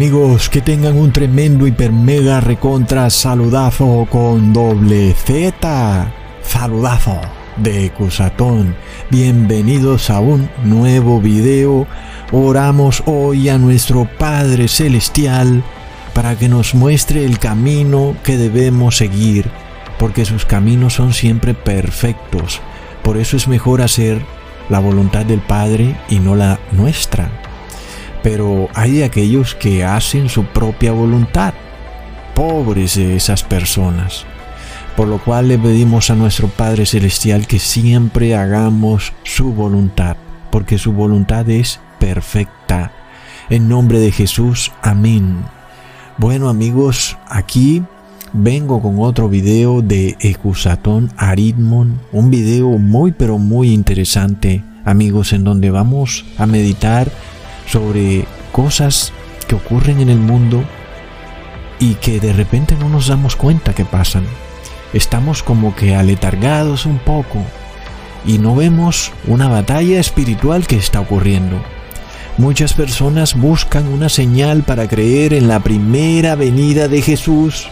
Amigos, que tengan un tremendo hiper mega recontra saludazo con doble Z. Saludazo de Cusatón. Bienvenidos a un nuevo video. Oramos hoy a nuestro Padre Celestial para que nos muestre el camino que debemos seguir, porque sus caminos son siempre perfectos. Por eso es mejor hacer la voluntad del Padre y no la nuestra pero hay aquellos que hacen su propia voluntad. Pobres de esas personas. Por lo cual le pedimos a nuestro Padre Celestial que siempre hagamos su voluntad, porque su voluntad es perfecta. En nombre de Jesús, amén. Bueno amigos, aquí vengo con otro video de Ecusatón Aritmon, un video muy pero muy interesante, amigos, en donde vamos a meditar sobre cosas que ocurren en el mundo y que de repente no nos damos cuenta que pasan. Estamos como que aletargados un poco y no vemos una batalla espiritual que está ocurriendo. Muchas personas buscan una señal para creer en la primera venida de Jesús,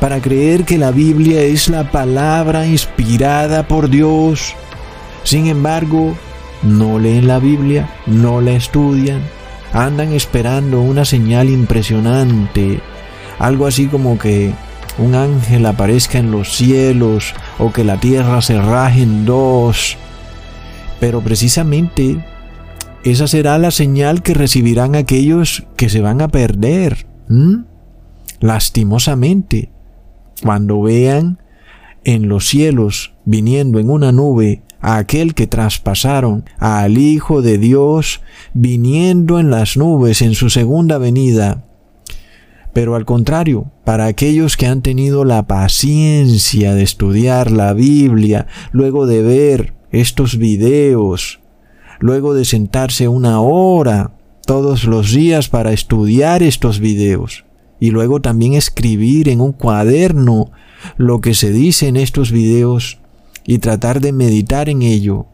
para creer que la Biblia es la palabra inspirada por Dios. Sin embargo, no leen la Biblia, no la estudian, andan esperando una señal impresionante, algo así como que un ángel aparezca en los cielos o que la tierra se raje en dos. Pero precisamente esa será la señal que recibirán aquellos que se van a perder. Lastimosamente, cuando vean en los cielos viniendo en una nube a aquel que traspasaron, al Hijo de Dios, viniendo en las nubes en su segunda venida. Pero al contrario, para aquellos que han tenido la paciencia de estudiar la Biblia, luego de ver estos videos, luego de sentarse una hora todos los días para estudiar estos videos, y luego también escribir en un cuaderno lo que se dice en estos videos, y tratar de meditar en ello,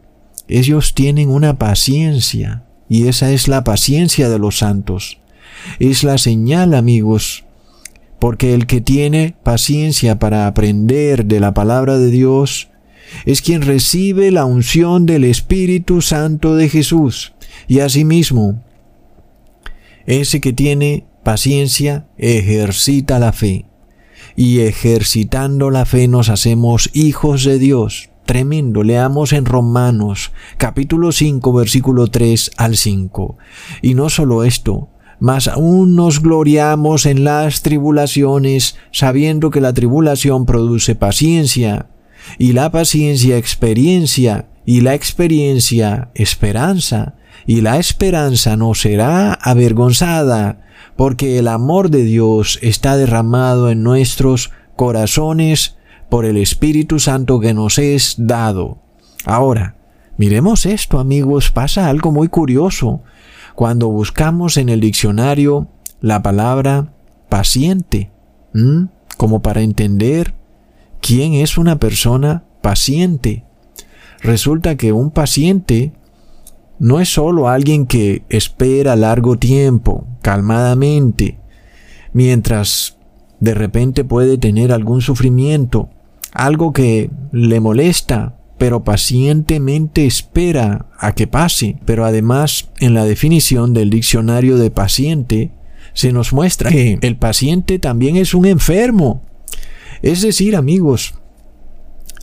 ellos tienen una paciencia, y esa es la paciencia de los santos. Es la señal, amigos, porque el que tiene paciencia para aprender de la palabra de Dios es quien recibe la unción del Espíritu Santo de Jesús. Y asimismo, ese que tiene paciencia ejercita la fe y ejercitando la fe nos hacemos hijos de Dios. Tremendo, leamos en Romanos capítulo 5 versículo 3 al 5. Y no solo esto, mas aún nos gloriamos en las tribulaciones, sabiendo que la tribulación produce paciencia, y la paciencia experiencia, y la experiencia esperanza, y la esperanza no será avergonzada, porque el amor de Dios está derramado en nuestros corazones por el Espíritu Santo que nos es dado. Ahora, miremos esto amigos, pasa algo muy curioso cuando buscamos en el diccionario la palabra paciente, como para entender quién es una persona paciente. Resulta que un paciente no es solo alguien que espera largo tiempo, calmadamente, mientras de repente puede tener algún sufrimiento, algo que le molesta, pero pacientemente espera a que pase. Pero además, en la definición del diccionario de paciente, se nos muestra que el paciente también es un enfermo. Es decir, amigos,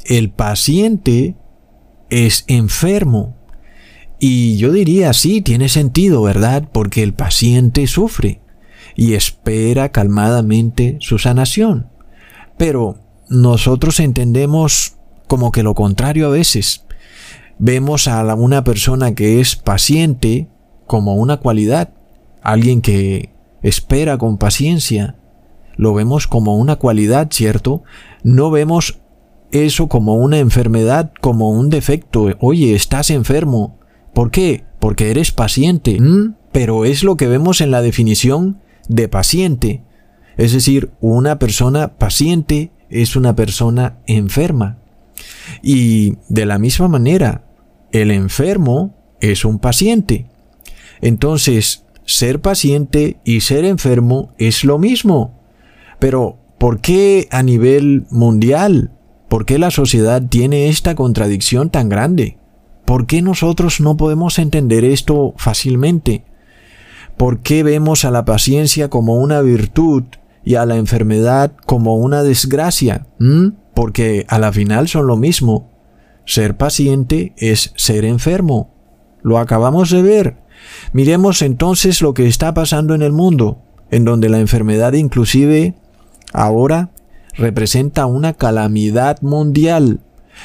el paciente es enfermo. Y yo diría, sí, tiene sentido, ¿verdad? Porque el paciente sufre y espera calmadamente su sanación. Pero nosotros entendemos como que lo contrario a veces. Vemos a una persona que es paciente como una cualidad, alguien que espera con paciencia. Lo vemos como una cualidad, ¿cierto? No vemos eso como una enfermedad, como un defecto. Oye, estás enfermo. ¿Por qué? Porque eres paciente. ¿Mm? Pero es lo que vemos en la definición de paciente. Es decir, una persona paciente es una persona enferma. Y de la misma manera, el enfermo es un paciente. Entonces, ser paciente y ser enfermo es lo mismo. Pero, ¿por qué a nivel mundial? ¿Por qué la sociedad tiene esta contradicción tan grande? ¿Por qué nosotros no podemos entender esto fácilmente? ¿Por qué vemos a la paciencia como una virtud y a la enfermedad como una desgracia? ¿Mm? Porque a la final son lo mismo. Ser paciente es ser enfermo. Lo acabamos de ver. Miremos entonces lo que está pasando en el mundo, en donde la enfermedad inclusive ahora representa una calamidad mundial.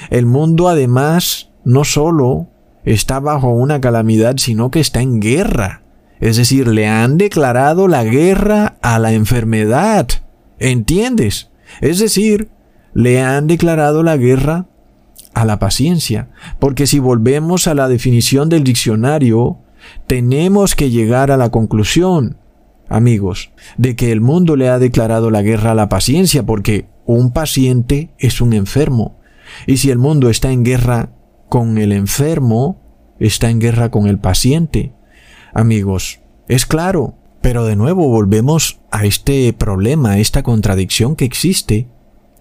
El mundo además no solo está bajo una calamidad, sino que está en guerra. Es decir, le han declarado la guerra a la enfermedad. ¿Entiendes? Es decir, le han declarado la guerra a la paciencia. Porque si volvemos a la definición del diccionario, tenemos que llegar a la conclusión, amigos, de que el mundo le ha declarado la guerra a la paciencia porque un paciente es un enfermo. Y si el mundo está en guerra con el enfermo, está en guerra con el paciente. Amigos, es claro, pero de nuevo volvemos a este problema, a esta contradicción que existe,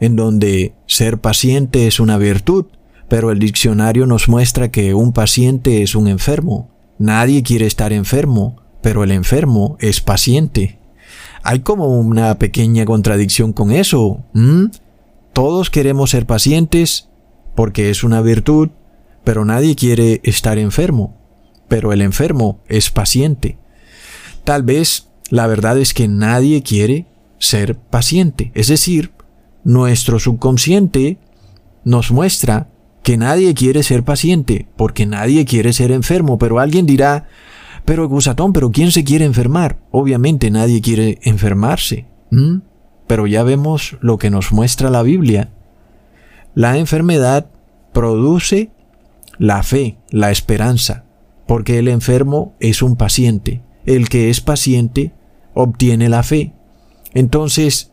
en donde ser paciente es una virtud, pero el diccionario nos muestra que un paciente es un enfermo. Nadie quiere estar enfermo, pero el enfermo es paciente. Hay como una pequeña contradicción con eso. Todos queremos ser pacientes porque es una virtud, pero nadie quiere estar enfermo. Pero el enfermo es paciente. Tal vez la verdad es que nadie quiere ser paciente. Es decir, nuestro subconsciente nos muestra que nadie quiere ser paciente, porque nadie quiere ser enfermo, pero alguien dirá, pero Gusatón, pero ¿quién se quiere enfermar? Obviamente nadie quiere enfermarse. Pero ya vemos lo que nos muestra la Biblia. La enfermedad produce la fe, la esperanza, porque el enfermo es un paciente. El que es paciente obtiene la fe. Entonces,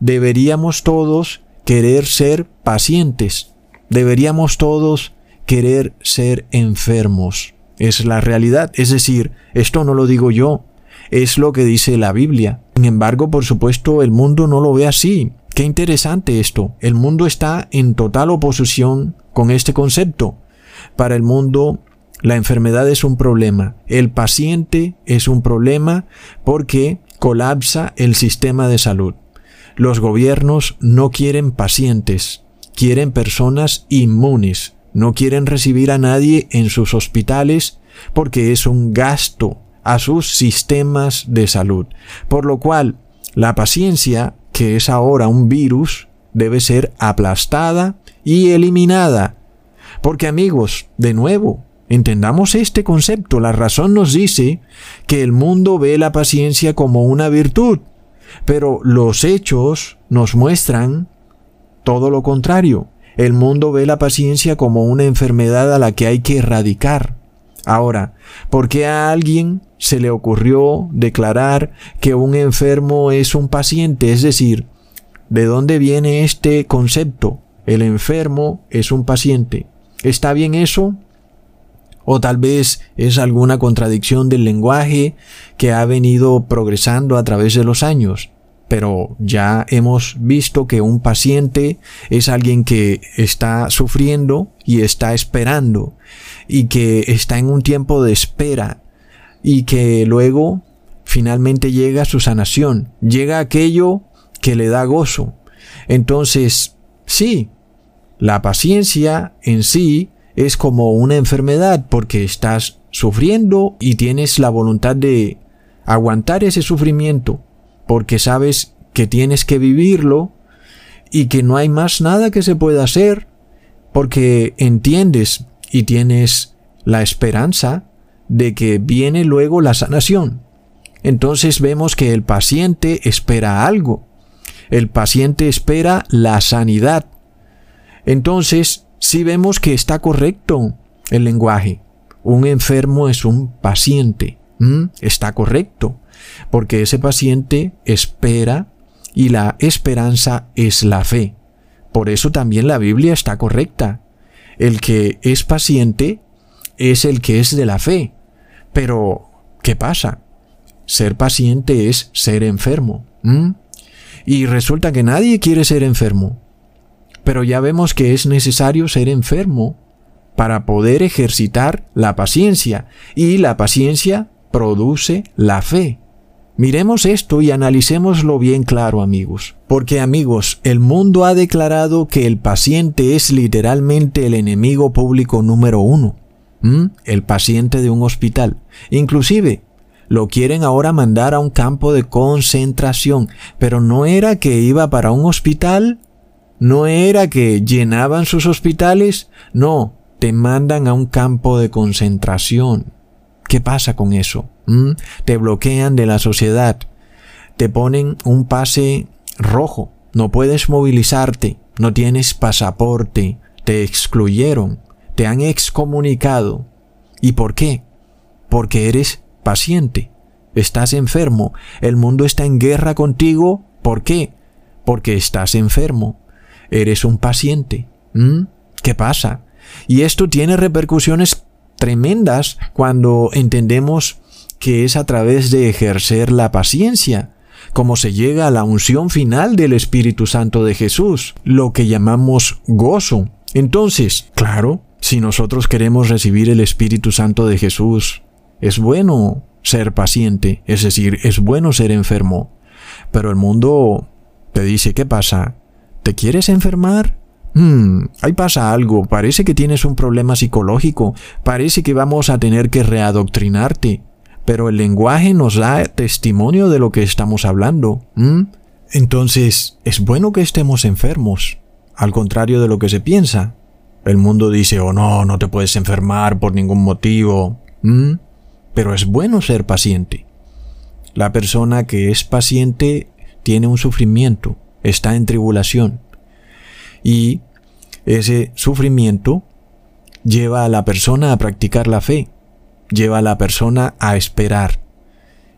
deberíamos todos querer ser pacientes deberíamos todos querer ser enfermos. Es la realidad. Es decir, esto no lo digo yo, es lo que dice la Biblia. Sin embargo, por supuesto, el mundo no lo ve así. Qué interesante esto. El mundo está en total oposición con este concepto. Para el mundo, la enfermedad es un problema. El paciente es un problema porque colapsa el sistema de salud. Los gobiernos no quieren pacientes, quieren personas inmunes, no quieren recibir a nadie en sus hospitales porque es un gasto a sus sistemas de salud. Por lo cual, la paciencia, que es ahora un virus, debe ser aplastada y eliminada. Porque amigos, de nuevo, entendamos este concepto. La razón nos dice que el mundo ve la paciencia como una virtud, pero los hechos nos muestran todo lo contrario, el mundo ve la paciencia como una enfermedad a la que hay que erradicar. Ahora, ¿por qué a alguien se le ocurrió declarar que un enfermo es un paciente? Es decir, ¿de dónde viene este concepto? El enfermo es un paciente. ¿Está bien eso? O tal vez es alguna contradicción del lenguaje que ha venido progresando a través de los años pero ya hemos visto que un paciente es alguien que está sufriendo y está esperando y que está en un tiempo de espera y que luego finalmente llega su sanación, llega aquello que le da gozo. Entonces, sí, la paciencia en sí es como una enfermedad porque estás sufriendo y tienes la voluntad de aguantar ese sufrimiento porque sabes que tienes que vivirlo y que no hay más nada que se pueda hacer, porque entiendes y tienes la esperanza de que viene luego la sanación. Entonces vemos que el paciente espera algo. El paciente espera la sanidad. Entonces, si vemos que está correcto el lenguaje. Un enfermo es un paciente. Está correcto porque ese paciente espera y la esperanza es la fe. Por eso también la Biblia está correcta. El que es paciente es el que es de la fe. Pero, ¿qué pasa? ser paciente es ser enfermo. Y resulta que nadie quiere ser enfermo. Pero ya vemos que es necesario ser enfermo para poder ejercitar la paciencia. Y la paciencia produce la fe. Miremos esto y analicémoslo bien claro amigos. Porque amigos, el mundo ha declarado que el paciente es literalmente el enemigo público número uno. El paciente de un hospital. Inclusive, lo quieren ahora mandar a un campo de concentración. Pero no era que iba para un hospital. No era que llenaban sus hospitales. No, te mandan a un campo de concentración. ¿Qué pasa con eso? ¿Mm? Te bloquean de la sociedad. Te ponen un pase rojo. No puedes movilizarte. No tienes pasaporte. Te excluyeron. Te han excomunicado. ¿Y por qué? Porque eres paciente. Estás enfermo. El mundo está en guerra contigo. ¿Por qué? Porque estás enfermo. Eres un paciente. ¿Mm? ¿Qué pasa? Y esto tiene repercusiones tremendas cuando entendemos que es a través de ejercer la paciencia como se llega a la unción final del Espíritu Santo de Jesús, lo que llamamos gozo. Entonces, claro, si nosotros queremos recibir el Espíritu Santo de Jesús, es bueno ser paciente, es decir, es bueno ser enfermo. Pero el mundo te dice, ¿qué pasa? ¿Te quieres enfermar? Hmm, ahí pasa algo, parece que tienes un problema psicológico, parece que vamos a tener que readoctrinarte, pero el lenguaje nos da testimonio de lo que estamos hablando. Entonces, es bueno que estemos enfermos, al contrario de lo que se piensa. El mundo dice, oh no, no te puedes enfermar por ningún motivo. Pero es bueno ser paciente. La persona que es paciente tiene un sufrimiento, está en tribulación. Y ese sufrimiento lleva a la persona a practicar la fe, lleva a la persona a esperar.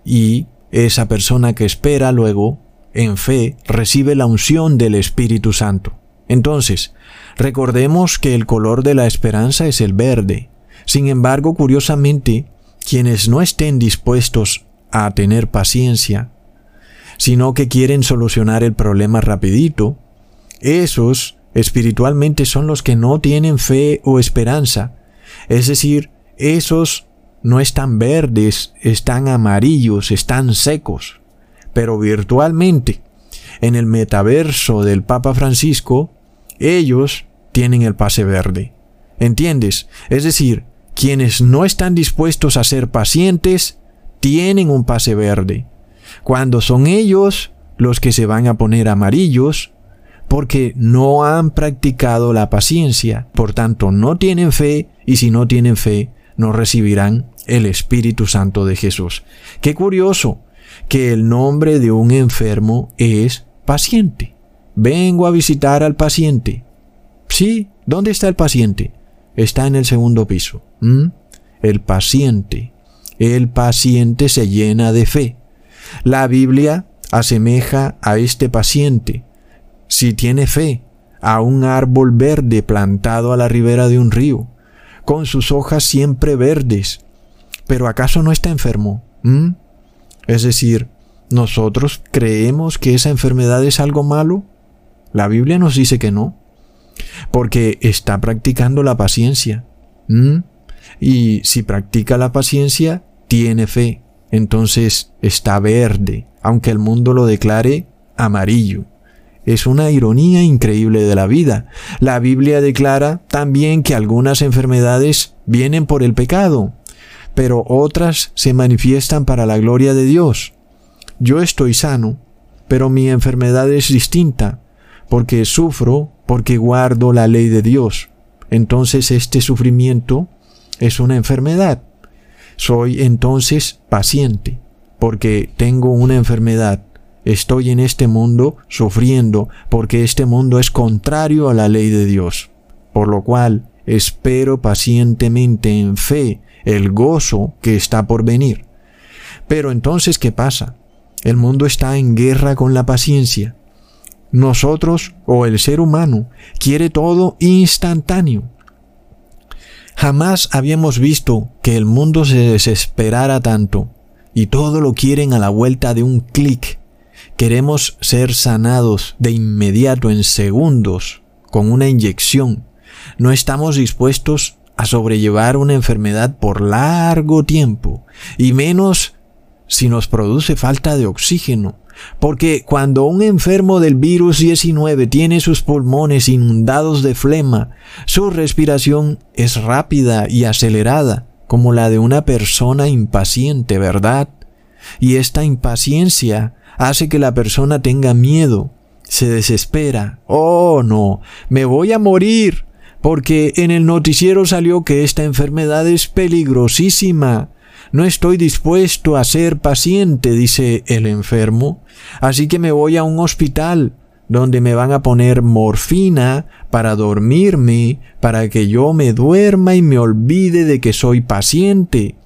Y esa persona que espera luego, en fe, recibe la unción del Espíritu Santo. Entonces, recordemos que el color de la esperanza es el verde. Sin embargo, curiosamente, quienes no estén dispuestos a tener paciencia, sino que quieren solucionar el problema rapidito, esos espiritualmente son los que no tienen fe o esperanza. Es decir, esos no están verdes, están amarillos, están secos. Pero virtualmente, en el metaverso del Papa Francisco, ellos tienen el pase verde. ¿Entiendes? Es decir, quienes no están dispuestos a ser pacientes, tienen un pase verde. Cuando son ellos los que se van a poner amarillos, porque no han practicado la paciencia. Por tanto, no tienen fe y si no tienen fe, no recibirán el Espíritu Santo de Jesús. Qué curioso que el nombre de un enfermo es paciente. Vengo a visitar al paciente. Sí, ¿dónde está el paciente? Está en el segundo piso. ¿Mm? El paciente. El paciente se llena de fe. La Biblia asemeja a este paciente si tiene fe, a un árbol verde plantado a la ribera de un río, con sus hojas siempre verdes. Pero ¿acaso no está enfermo? ¿Mm? Es decir, ¿nosotros creemos que esa enfermedad es algo malo? La Biblia nos dice que no, porque está practicando la paciencia. ¿Mm? Y si practica la paciencia, tiene fe. Entonces está verde, aunque el mundo lo declare amarillo. Es una ironía increíble de la vida. La Biblia declara también que algunas enfermedades vienen por el pecado, pero otras se manifiestan para la gloria de Dios. Yo estoy sano, pero mi enfermedad es distinta, porque sufro, porque guardo la ley de Dios. Entonces este sufrimiento es una enfermedad. Soy entonces paciente, porque tengo una enfermedad estoy en este mundo sufriendo porque este mundo es contrario a la ley de Dios, por lo cual espero pacientemente en fe el gozo que está por venir. Pero entonces, ¿qué pasa? El mundo está en guerra con la paciencia. Nosotros o el ser humano quiere todo instantáneo. Jamás habíamos visto que el mundo se desesperara tanto y todo lo quieren a la vuelta de un clic. Queremos ser sanados de inmediato en segundos con una inyección. No estamos dispuestos a sobrellevar una enfermedad por largo tiempo, y menos si nos produce falta de oxígeno. Porque cuando un enfermo del virus 19 tiene sus pulmones inundados de flema, su respiración es rápida y acelerada, como la de una persona impaciente, ¿verdad? Y esta impaciencia hace que la persona tenga miedo, se desespera. Oh, no, me voy a morir, porque en el noticiero salió que esta enfermedad es peligrosísima. No estoy dispuesto a ser paciente, dice el enfermo, así que me voy a un hospital donde me van a poner morfina para dormirme, para que yo me duerma y me olvide de que soy paciente,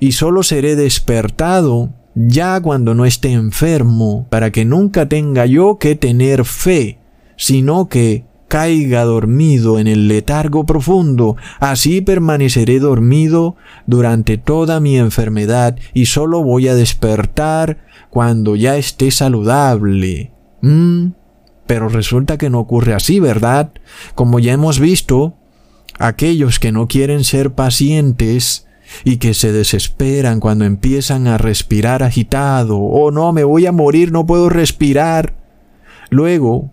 y solo seré despertado ya cuando no esté enfermo, para que nunca tenga yo que tener fe, sino que caiga dormido en el letargo profundo, así permaneceré dormido durante toda mi enfermedad y solo voy a despertar cuando ya esté saludable. ¿Mm? Pero resulta que no ocurre así, ¿verdad? Como ya hemos visto, aquellos que no quieren ser pacientes y que se desesperan cuando empiezan a respirar agitado, oh no, me voy a morir, no puedo respirar. Luego,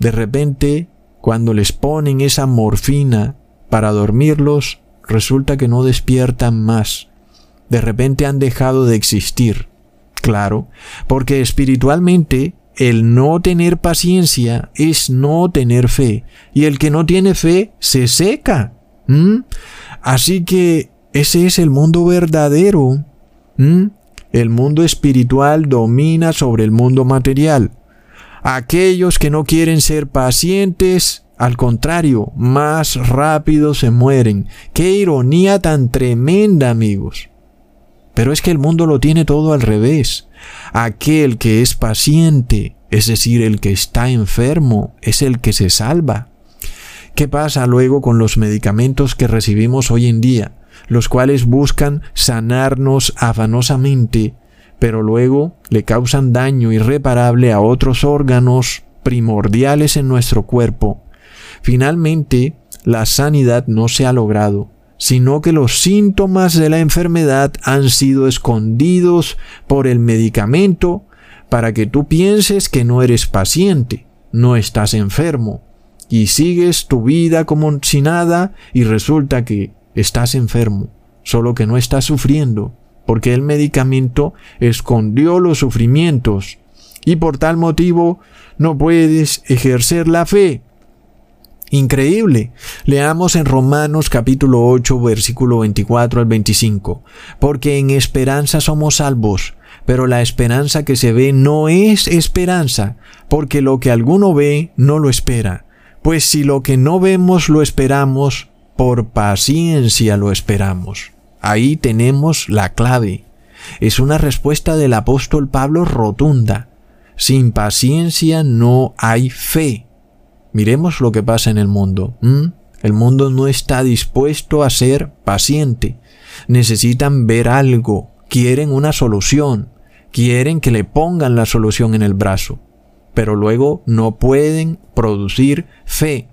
de repente, cuando les ponen esa morfina para dormirlos, resulta que no despiertan más. De repente han dejado de existir. Claro, porque espiritualmente el no tener paciencia es no tener fe. Y el que no tiene fe se seca. Así que ese es el mundo verdadero. El mundo espiritual domina sobre el mundo material. Aquellos que no quieren ser pacientes, al contrario, más rápido se mueren. Qué ironía tan tremenda, amigos. Pero es que el mundo lo tiene todo al revés. Aquel que es paciente, es decir, el que está enfermo, es el que se salva. ¿Qué pasa luego con los medicamentos que recibimos hoy en día, los cuales buscan sanarnos afanosamente pero luego le causan daño irreparable a otros órganos primordiales en nuestro cuerpo. Finalmente, la sanidad no se ha logrado, sino que los síntomas de la enfermedad han sido escondidos por el medicamento para que tú pienses que no eres paciente, no estás enfermo, y sigues tu vida como si nada y resulta que estás enfermo, solo que no estás sufriendo, porque el medicamento escondió los sufrimientos y por tal motivo no puedes ejercer la fe. Increíble. Leamos en Romanos capítulo 8 versículo 24 al 25. Porque en esperanza somos salvos, pero la esperanza que se ve no es esperanza, porque lo que alguno ve no lo espera. Pues si lo que no vemos lo esperamos, por paciencia lo esperamos. Ahí tenemos la clave. Es una respuesta del apóstol Pablo rotunda. Sin paciencia no hay fe. Miremos lo que pasa en el mundo. El mundo no está dispuesto a ser paciente. Necesitan ver algo. Quieren una solución. Quieren que le pongan la solución en el brazo. Pero luego no pueden producir fe.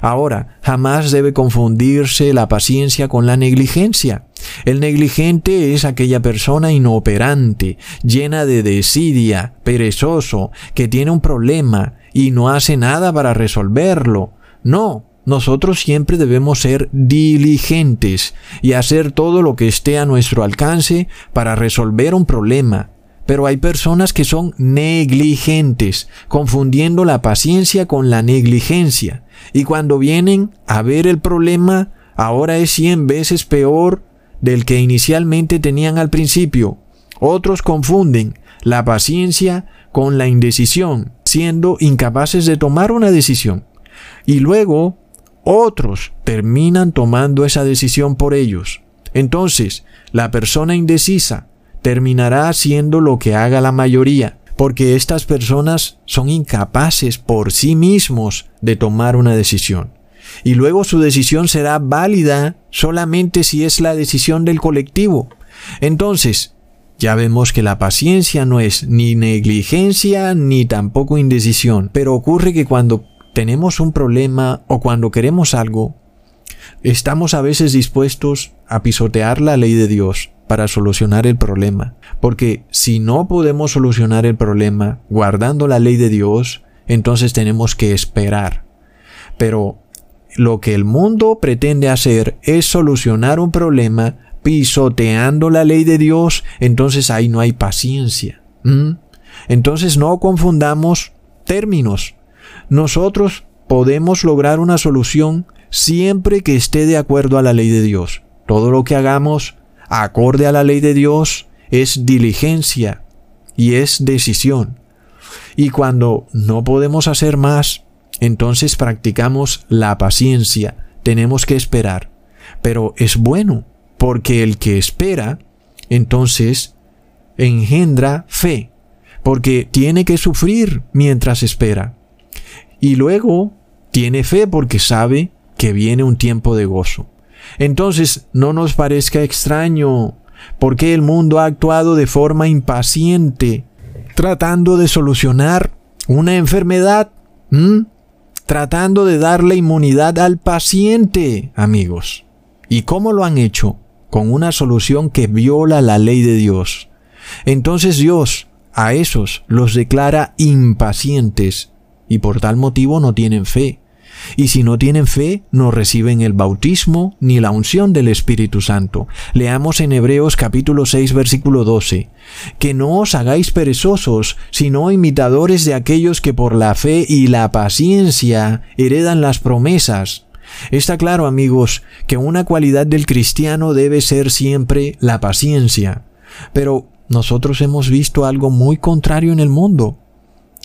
Ahora, jamás debe confundirse la paciencia con la negligencia. El negligente es aquella persona inoperante, llena de desidia, perezoso, que tiene un problema y no hace nada para resolverlo. No, nosotros siempre debemos ser diligentes y hacer todo lo que esté a nuestro alcance para resolver un problema. Pero hay personas que son negligentes, confundiendo la paciencia con la negligencia. Y cuando vienen a ver el problema, ahora es cien veces peor del que inicialmente tenían al principio. Otros confunden la paciencia con la indecisión, siendo incapaces de tomar una decisión. Y luego otros terminan tomando esa decisión por ellos. Entonces, la persona indecisa terminará haciendo lo que haga la mayoría, porque estas personas son incapaces por sí mismos de tomar una decisión y luego su decisión será válida solamente si es la decisión del colectivo. Entonces, Ya vemos que la paciencia no es ni negligencia ni tampoco indecisión, pero ocurre que cuando tenemos un problema o cuando queremos algo, estamos a veces dispuestos a pisotear la ley de Dios para solucionar el problema. Porque si no podemos solucionar el problema guardando la ley de Dios, entonces tenemos que esperar. Pero lo que el mundo pretende hacer es solucionar un problema pisoteando la ley de Dios, entonces ahí no hay paciencia. Entonces no confundamos términos. Nosotros podemos lograr una solución siempre que esté de acuerdo a la ley de Dios. Todo lo que hagamos acorde a la ley de Dios es diligencia y es decisión. Y cuando no podemos hacer más, entonces practicamos la paciencia. Tenemos que esperar. Pero es bueno porque el que espera, entonces, engendra fe, porque tiene que sufrir mientras espera. Y luego tiene fe porque sabe que viene un tiempo de gozo. Entonces, no nos parezca extraño porque el mundo ha actuado de forma impaciente, tratando de solucionar una enfermedad, tratando de darle inmunidad al paciente, amigos. ¿Y cómo lo han hecho? con una solución que viola la ley de Dios. Entonces Dios a esos los declara impacientes y por tal motivo no tienen fe. Y si no tienen fe, no reciben el bautismo ni la unción del Espíritu Santo. Leamos en Hebreos capítulo 6 versículo 12. Que no os hagáis perezosos, sino imitadores de aquellos que por la fe y la paciencia heredan las promesas. Está claro, amigos, que una cualidad del cristiano debe ser siempre la paciencia. Pero nosotros hemos visto algo muy contrario en el mundo.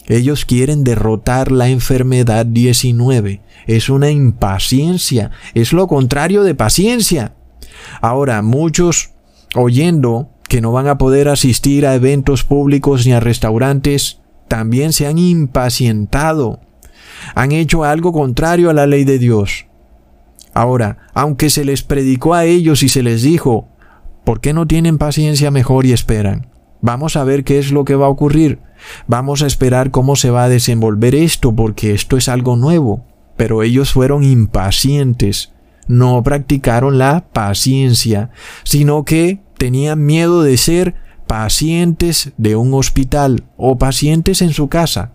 Ellos quieren derrotar la enfermedad 19. Es una impaciencia. Es lo contrario de paciencia. Ahora, muchos, oyendo que no van a poder asistir a eventos públicos ni a restaurantes, también se han impacientado. Han hecho algo contrario a la ley de Dios. Ahora, aunque se les predicó a ellos y se les dijo, ¿por qué no tienen paciencia mejor y esperan? Vamos a ver qué es lo que va a ocurrir. Vamos a esperar cómo se va a desenvolver esto porque esto es algo nuevo. Pero ellos fueron impacientes. No practicaron la paciencia, sino que tenían miedo de ser pacientes de un hospital o pacientes en su casa.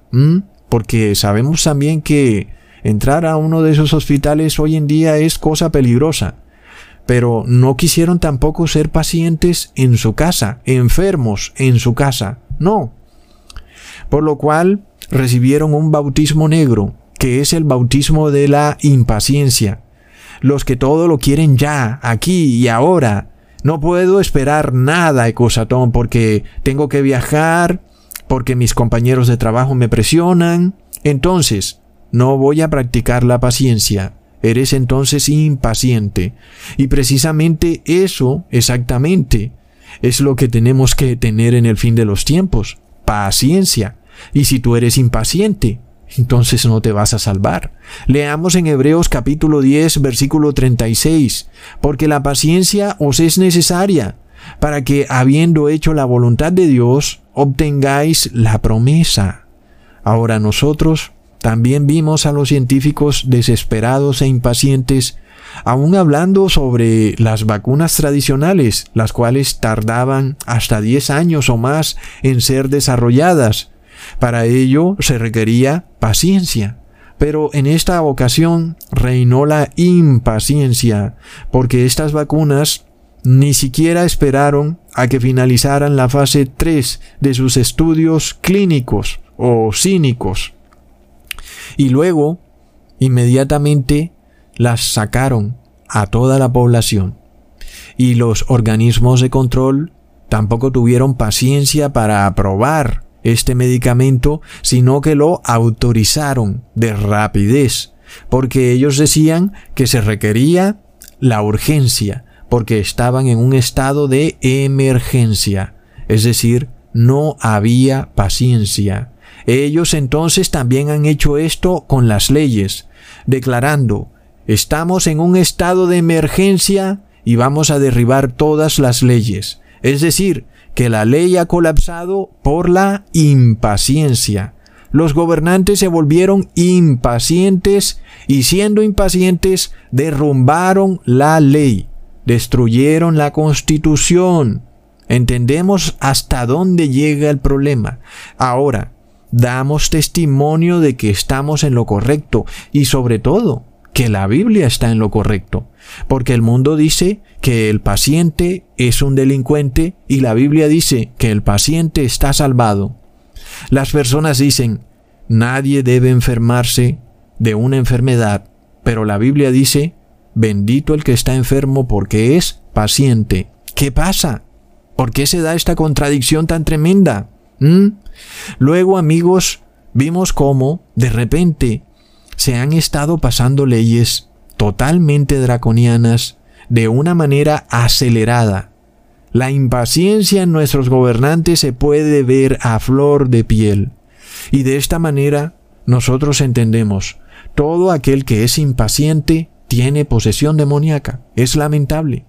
Porque sabemos también que Entrar a uno de esos hospitales hoy en día es cosa peligrosa. Pero no quisieron tampoco ser pacientes en su casa, enfermos en su casa. No. Por lo cual recibieron un bautismo negro, que es el bautismo de la impaciencia. Los que todo lo quieren ya, aquí y ahora. No puedo esperar nada, Ecosatón, porque tengo que viajar, porque mis compañeros de trabajo me presionan. Entonces, no voy a practicar la paciencia. Eres entonces impaciente. Y precisamente eso, exactamente, es lo que tenemos que tener en el fin de los tiempos. Paciencia. Y si tú eres impaciente, entonces no te vas a salvar. Leamos en Hebreos capítulo 10, versículo 36, porque la paciencia os es necesaria, para que, habiendo hecho la voluntad de Dios, obtengáis la promesa. Ahora nosotros también vimos a los científicos desesperados e impacientes, aún hablando sobre las vacunas tradicionales, las cuales tardaban hasta 10 años o más en ser desarrolladas. Para ello se requería paciencia. Pero en esta ocasión reinó la impaciencia, porque estas vacunas ni siquiera esperaron a que finalizaran la fase 3 de sus estudios clínicos o cínicos y luego inmediatamente las sacaron a toda la población. Y los organismos de control tampoco tuvieron paciencia para aprobar este medicamento, sino que lo autorizaron de rapidez, porque ellos decían que se requería la urgencia, porque estaban en un estado de emergencia, es decir, no había paciencia. Ellos entonces también han hecho esto con las leyes, declarando, estamos en un estado de emergencia y vamos a derribar todas las leyes. Es decir, que la ley ha colapsado por la impaciencia. Los gobernantes se volvieron impacientes y siendo impacientes derrumbaron la ley, destruyeron la constitución. Entendemos hasta dónde llega el problema. Ahora, damos testimonio de que estamos en lo correcto y sobre todo que la Biblia está en lo correcto, porque el mundo dice que el paciente es un delincuente y la Biblia dice que el paciente está salvado. Las personas dicen, nadie debe enfermarse de una enfermedad, pero la Biblia dice, bendito el que está enfermo porque es paciente. ¿Qué pasa? ¿Por qué se da esta contradicción tan tremenda? ¿Mm? Luego, amigos, vimos cómo, de repente, se han estado pasando leyes totalmente draconianas de una manera acelerada. La impaciencia en nuestros gobernantes se puede ver a flor de piel. Y de esta manera nosotros entendemos, todo aquel que es impaciente tiene posesión demoníaca. Es lamentable.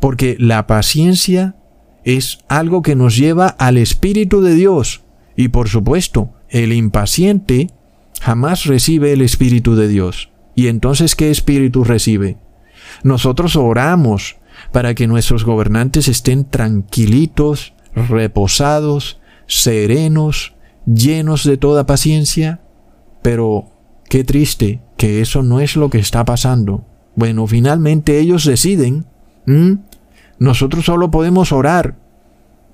Porque la paciencia es algo que nos lleva al Espíritu de Dios. Y por supuesto, el impaciente jamás recibe el Espíritu de Dios. ¿Y entonces qué Espíritu recibe? Nosotros oramos para que nuestros gobernantes estén tranquilitos, reposados, serenos, llenos de toda paciencia. Pero qué triste que eso no es lo que está pasando. Bueno, finalmente ellos deciden. Nosotros solo podemos orar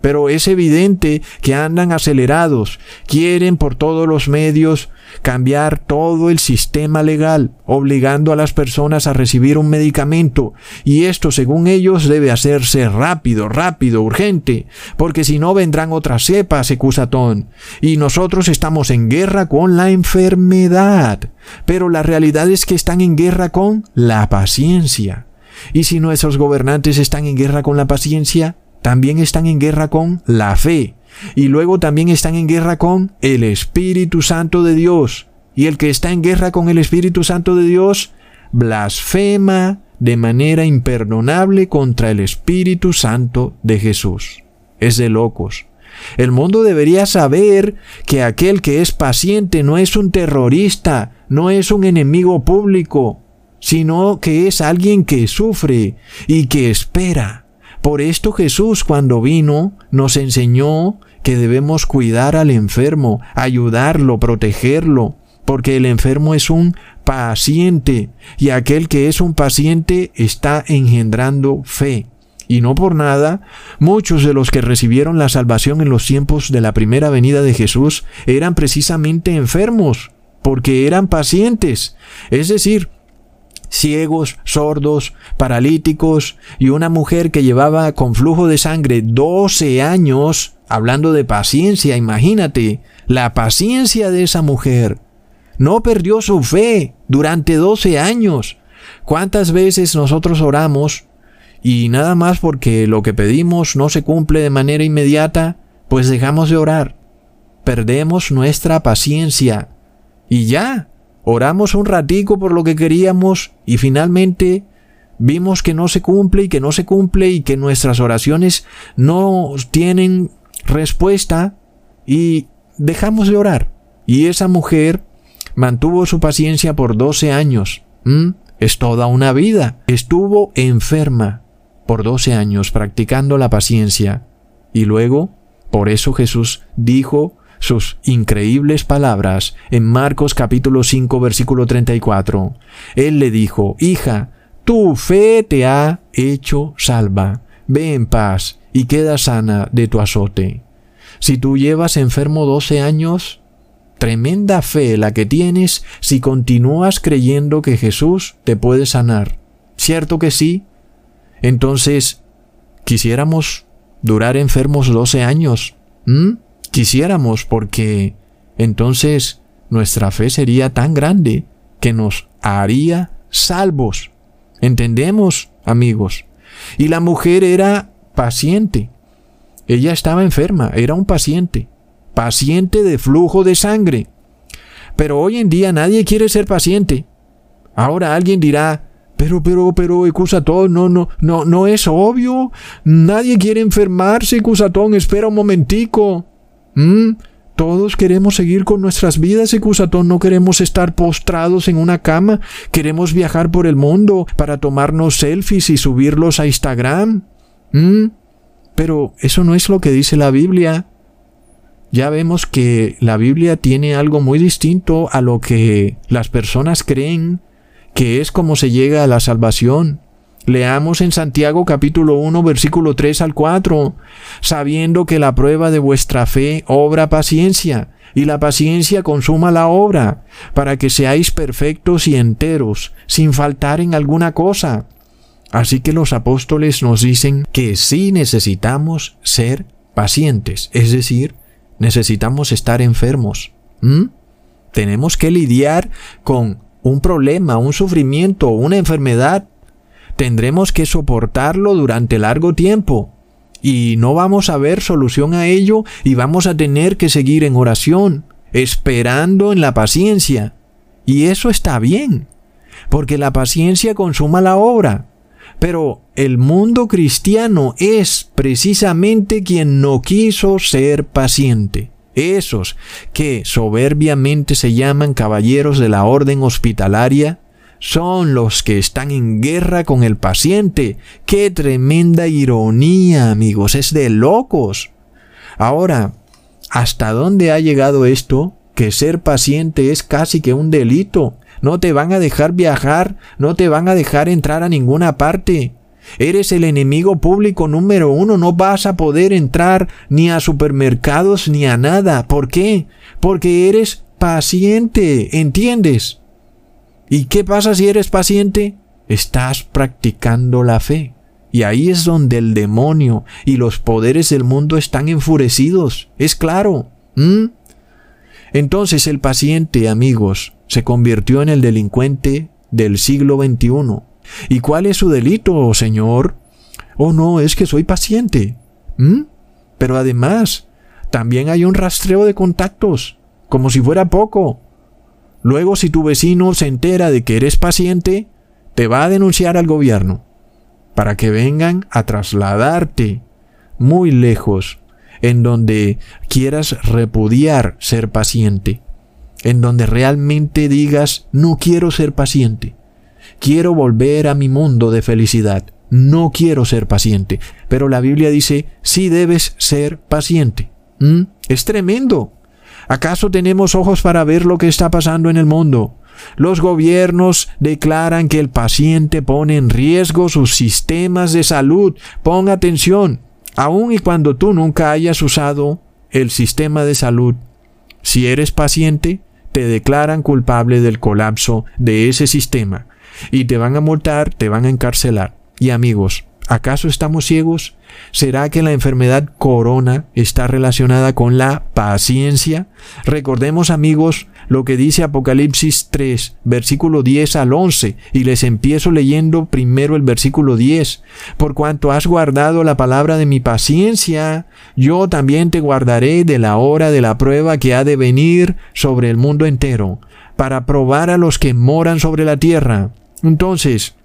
pero es evidente que andan acelerados, quieren por todos los medios cambiar todo el sistema legal, obligando a las personas a recibir un medicamento, y esto según ellos debe hacerse rápido, rápido, urgente, porque si no vendrán otras cepas, ecusatón, y nosotros estamos en guerra con la enfermedad, pero la realidad es que están en guerra con la paciencia. Y si nuestros gobernantes están en guerra con la paciencia, también están en guerra con la fe. Y luego también están en guerra con el Espíritu Santo de Dios. Y el que está en guerra con el Espíritu Santo de Dios blasfema de manera imperdonable contra el Espíritu Santo de Jesús. Es de locos. El mundo debería saber que aquel que es paciente no es un terrorista, no es un enemigo público, sino que es alguien que sufre y que espera. Por esto Jesús cuando vino nos enseñó que debemos cuidar al enfermo, ayudarlo, protegerlo, porque el enfermo es un paciente y aquel que es un paciente está engendrando fe. Y no por nada, muchos de los que recibieron la salvación en los tiempos de la primera venida de Jesús eran precisamente enfermos, porque eran pacientes, es decir, ciegos, sordos, paralíticos y una mujer que llevaba con flujo de sangre 12 años, hablando de paciencia, imagínate, la paciencia de esa mujer. No perdió su fe durante 12 años. ¿Cuántas veces nosotros oramos y nada más porque lo que pedimos no se cumple de manera inmediata, pues dejamos de orar? Perdemos nuestra paciencia. Y ya, oramos un ratico por lo que queríamos y finalmente vimos que no se cumple y que no se cumple y que nuestras oraciones no tienen respuesta y dejamos de orar. Y esa mujer mantuvo su paciencia por 12 años. Es toda una vida. Estuvo enferma por 12 años practicando la paciencia. Y luego, por eso Jesús dijo sus increíbles palabras en Marcos capítulo 5 versículo 34. Él le dijo, Hija, tu fe te ha hecho salva. Ve en paz y queda sana de tu azote. Si tú llevas enfermo 12 años, tremenda fe la que tienes si continúas creyendo que Jesús te puede sanar. ¿Cierto que sí? Entonces, quisiéramos durar enfermos 12 años. Quisiéramos porque entonces nuestra fe sería tan grande que nos haría salvos. ¿Entendemos, amigos? Y la mujer era paciente. Ella estaba enferma, era un paciente, paciente de flujo de sangre. Pero hoy en día nadie quiere ser paciente. Ahora alguien dirá, Pero, pero, pero, Ecusatón, no, no, no, no es obvio. Nadie quiere enfermarse, Ecusatón, espera un momentico. ¿Mm? Todos queremos seguir con nuestras vidas, Ecusatón, no queremos estar postrados en una cama, queremos viajar por el mundo para tomarnos selfies y subirlos a Instagram. ¿Mm? Pero eso no es lo que dice la Biblia. Ya vemos que la Biblia tiene algo muy distinto a lo que las personas creen que es como se llega a la salvación. Leamos en Santiago capítulo 1 versículo 3 al 4, sabiendo que la prueba de vuestra fe obra paciencia, y la paciencia consuma la obra, para que seáis perfectos y enteros, sin faltar en alguna cosa. Así que los apóstoles nos dicen que sí necesitamos ser pacientes, es decir, necesitamos estar enfermos. Tenemos que lidiar con un problema, un sufrimiento, una enfermedad, tendremos que soportarlo durante largo tiempo. Y no vamos a ver solución a ello y vamos a tener que seguir en oración, esperando en la paciencia. Y eso está bien, porque la paciencia consuma la obra. Pero el mundo cristiano es precisamente quien no quiso ser paciente. Esos que soberbiamente se llaman caballeros de la orden hospitalaria son los que están en guerra con el paciente. ¡Qué tremenda ironía, amigos! Es de locos. Ahora, ¿hasta dónde ha llegado esto? Que ser paciente es casi que un delito. No te van a dejar viajar, no te van a dejar entrar a ninguna parte. Eres el enemigo público número uno, no vas a poder entrar ni a supermercados ni a nada. ¿Por qué? Porque eres paciente, ¿entiendes? ¿Y qué pasa si eres paciente? Estás practicando la fe. Y ahí es donde el demonio y los poderes del mundo están enfurecidos. Es claro. Entonces el paciente, amigos, se convirtió en el delincuente del siglo XXI. ¿Y cuál es su delito, Señor? Oh, no, es que soy paciente. ¿Mm? Pero además, también hay un rastreo de contactos, como si fuera poco. Luego, si tu vecino se entera de que eres paciente, te va a denunciar al gobierno para que vengan a trasladarte muy lejos, en donde quieras repudiar ser paciente, en donde realmente digas, no quiero ser paciente. Quiero volver a mi mundo de felicidad. No quiero ser paciente. Pero la Biblia dice, sí debes ser paciente. ¿Mm? Es tremendo. ¿Acaso tenemos ojos para ver lo que está pasando en el mundo? Los gobiernos declaran que el paciente pone en riesgo sus sistemas de salud. Ponga atención, aun y cuando tú nunca hayas usado el sistema de salud, si eres paciente, te declaran culpable del colapso de ese sistema y te van a multar, te van a encarcelar. Y amigos, ¿acaso estamos ciegos? ¿Será que la enfermedad corona está relacionada con la paciencia? Recordemos amigos lo que dice Apocalipsis 3, versículo 10 al 11, y les empiezo leyendo primero el versículo 10. Por cuanto has guardado la palabra de mi paciencia, yo también te guardaré de la hora de la prueba que ha de venir sobre el mundo entero, para probar a los que moran sobre la tierra. Entonces,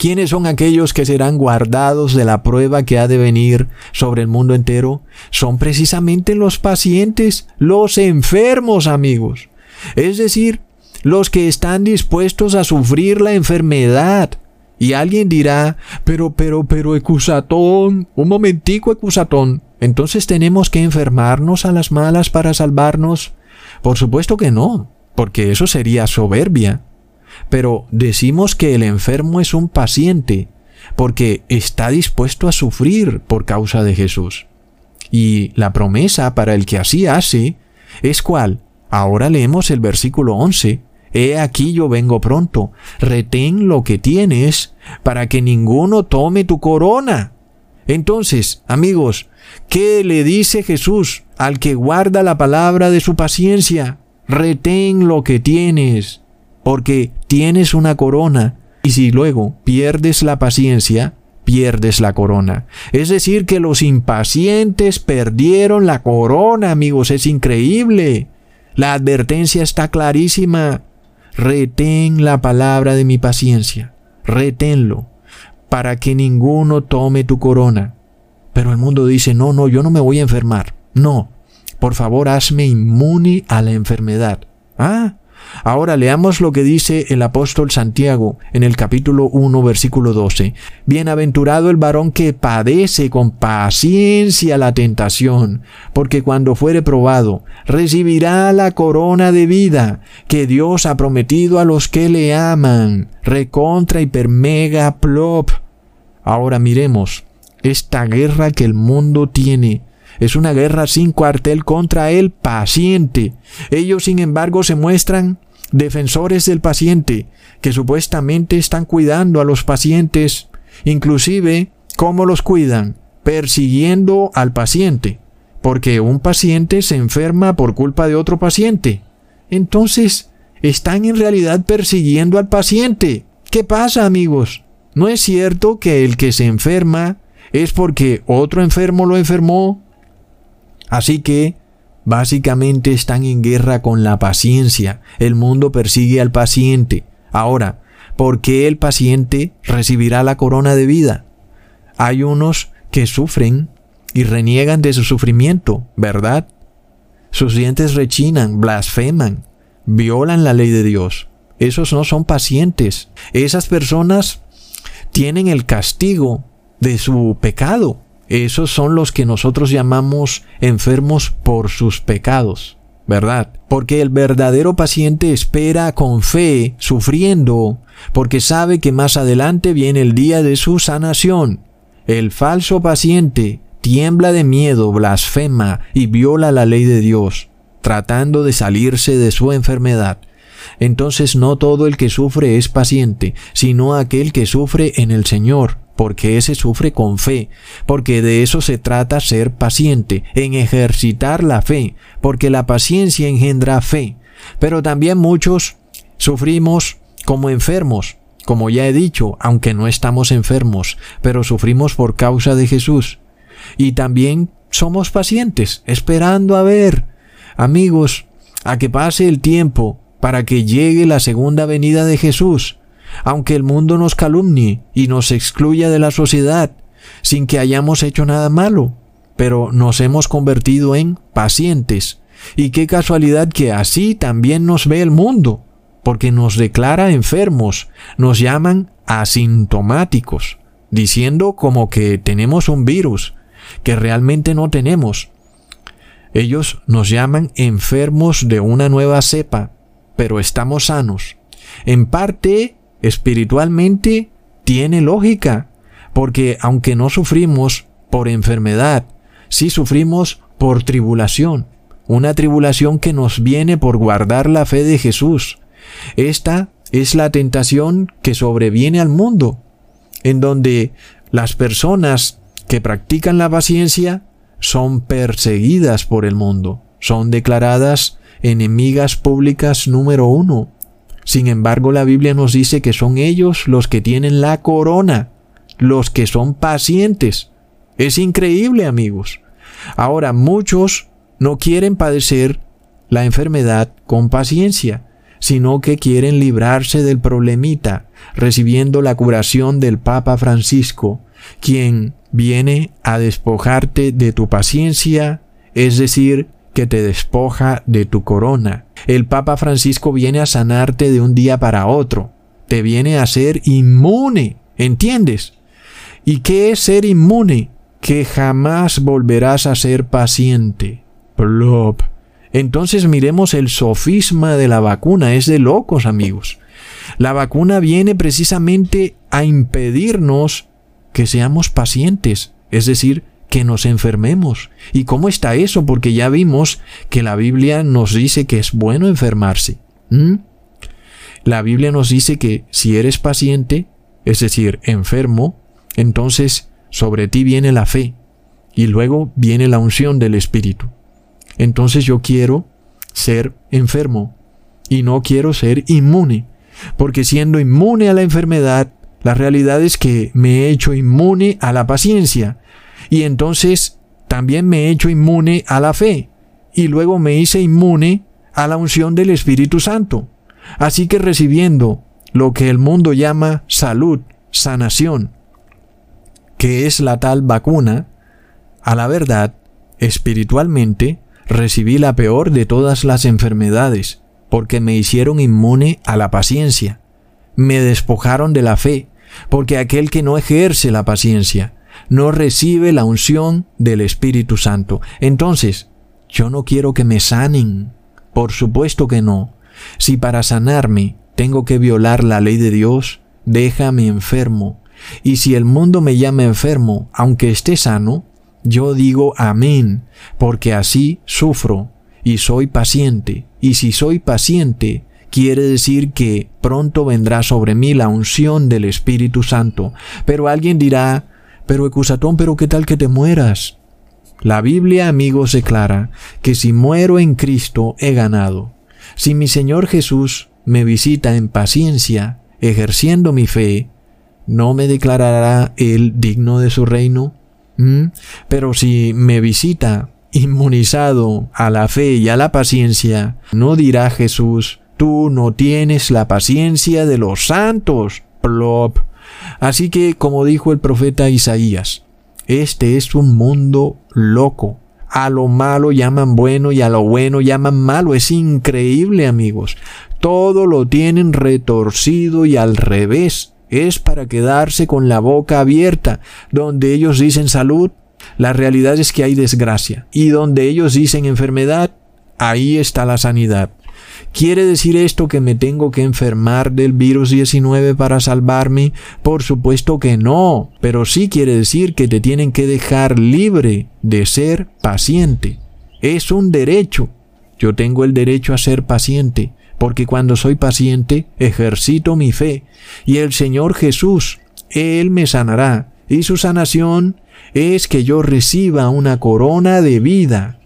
¿quiénes son aquellos que serán guardados de la prueba que ha de venir sobre el mundo entero? Son precisamente los pacientes, los enfermos, amigos. Es decir, los que están dispuestos a sufrir la enfermedad. Y alguien dirá, pero, pero, pero, Ecusatón, un momentico, Ecusatón. Entonces tenemos que enfermarnos a las malas para salvarnos. Por supuesto que no, porque eso sería soberbia. Pero decimos que el enfermo es un paciente porque está dispuesto a sufrir por causa de Jesús. Y la promesa para el que así hace es cuál? Ahora leemos el versículo 11. He aquí yo vengo pronto, retén lo que tienes, para que ninguno tome tu corona. Entonces, amigos, ¿qué le dice Jesús al que guarda la palabra de su paciencia? Retén lo que tienes, porque tienes una corona, y si luego pierdes la paciencia, pierdes la corona. Es decir, que los impacientes perdieron la corona, amigos, es increíble. La advertencia está clarísima. Retén la palabra de mi paciencia. reténlo, para que ninguno tome tu corona. Pero el mundo dice, no, no, yo no me voy a enfermar. No, por favor hazme inmune a la enfermedad. Ah, Ahora leamos lo que dice el apóstol Santiago en el capítulo 1 versículo 12. Bienaventurado el varón que padece con paciencia la tentación, porque cuando fuere probado, recibirá la corona de vida que Dios ha prometido a los que le aman. Recontra hipermega plop. Ahora miremos esta guerra que el mundo tiene es una guerra sin cuartel contra el paciente. Ellos, sin embargo, se muestran defensores del paciente, que supuestamente están cuidando a los pacientes, inclusive, ¿cómo los cuidan? Persiguiendo al paciente, porque un paciente se enferma por culpa de otro paciente. Entonces, están en realidad persiguiendo al paciente. ¿Qué pasa, amigos? ¿No es cierto que el que se enferma es porque otro enfermo lo enfermó Así que, básicamente están en guerra con la paciencia. El mundo persigue al paciente. Ahora, ¿por qué el paciente recibirá la corona de vida? Hay unos que sufren y reniegan de su sufrimiento, ¿verdad? Sus dientes rechinan, blasfeman, violan la ley de Dios. Esos no son pacientes. Esas personas tienen el castigo de su pecado. Esos son los que nosotros llamamos enfermos por sus pecados, ¿verdad? Porque el verdadero paciente espera con fe, sufriendo, porque sabe que más adelante viene el día de su sanación. El falso paciente tiembla de miedo, blasfema y viola la ley de Dios, tratando de salirse de su enfermedad. Entonces no todo el que sufre es paciente, sino aquel que sufre en el Señor porque ese sufre con fe, porque de eso se trata ser paciente, en ejercitar la fe, porque la paciencia engendra fe. Pero también muchos sufrimos como enfermos, como ya he dicho, aunque no estamos enfermos, pero sufrimos por causa de Jesús. Y también somos pacientes, esperando a ver, amigos, a que pase el tiempo para que llegue la segunda venida de Jesús aunque el mundo nos calumnie y nos excluya de la sociedad, sin que hayamos hecho nada malo, pero nos hemos convertido en pacientes. Y qué casualidad que así también nos ve el mundo, porque nos declara enfermos, nos llaman asintomáticos, diciendo como que tenemos un virus, que realmente no tenemos. Ellos nos llaman enfermos de una nueva cepa, pero estamos sanos. En parte espiritualmente tiene lógica, porque aunque no sufrimos por enfermedad, sí sufrimos por tribulación, una tribulación que nos viene por guardar la fe de Jesús. Esta es la tentación que sobreviene al mundo, en donde las personas que practican la paciencia son perseguidas por el mundo, son declaradas enemigas públicas número uno sin embargo, la Biblia nos dice que son ellos los que tienen la corona, los que son pacientes. Es increíble, amigos. Ahora, muchos no quieren padecer la enfermedad con paciencia, sino que quieren librarse del problemita, recibiendo la curación del Papa Francisco, quien viene a despojarte de tu paciencia, es decir, que te despoja de tu corona. El Papa Francisco viene a sanarte de un día para otro. Te viene a ser inmune. ¿Entiendes? ¿Y qué es ser inmune? Que jamás volverás a ser paciente. Plop. Entonces miremos el sofisma de la vacuna. Es de locos, amigos. La vacuna viene precisamente a impedirnos que seamos pacientes. Es decir, que nos enfermemos. ¿Y cómo está eso? Porque ya vimos que la Biblia nos dice que es bueno enfermarse. La Biblia nos dice que si eres paciente, es decir, enfermo, entonces sobre ti viene la fe y luego viene la unción del Espíritu. Entonces yo quiero ser enfermo y no quiero ser inmune, porque siendo inmune a la enfermedad, la realidad es que me he hecho inmune a la paciencia y entonces también me he hecho inmune a la fe y luego me hice inmune a la unción del Espíritu Santo. Así que recibiendo lo que el mundo llama salud, sanación, que es la tal vacuna, a la verdad, espiritualmente, recibí la peor de todas las enfermedades, porque me hicieron inmune a la paciencia. Me despojaron de la fe, porque aquel que no ejerce la paciencia no recibe la unción del Espíritu Santo. Entonces, yo no quiero que me sanen. Por supuesto que no. Si para sanarme tengo que violar la ley de Dios, déjame enfermo. Y si el mundo me llama enfermo, aunque esté sano, yo digo amén, porque así sufro y soy paciente. Y si soy paciente, quiere decir que pronto vendrá sobre mí la unción del Espíritu Santo. Pero alguien dirá, pero Ecusatón, pero qué tal que te mueras. La Biblia, amigos, declara que si muero en Cristo he ganado. Si mi Señor Jesús me visita en paciencia, ejerciendo mi fe, ¿no me declarará Él digno de su reino? ¿Mm? Pero si me visita inmunizado a la fe y a la paciencia, no dirá Jesús, tú no tienes la paciencia de los santos. Plop. Así que, como dijo el profeta Isaías, este es un mundo loco. A lo malo llaman bueno y a lo bueno llaman malo. Es increíble, amigos. Todo lo tienen retorcido y al revés. Es para quedarse con la boca abierta. Donde ellos dicen salud, la realidad es que hay desgracia. Y donde ellos dicen enfermedad, ahí está la sanidad. ¿Quiere decir esto que me tengo que enfermar del virus 19 para salvarme? Por supuesto que no, pero sí quiere decir que te tienen que dejar libre de ser paciente. Es un derecho. Yo tengo el derecho a ser paciente, porque cuando soy paciente ejercito mi fe, y el Señor Jesús, Él me sanará, y su sanación es que yo reciba una corona de vida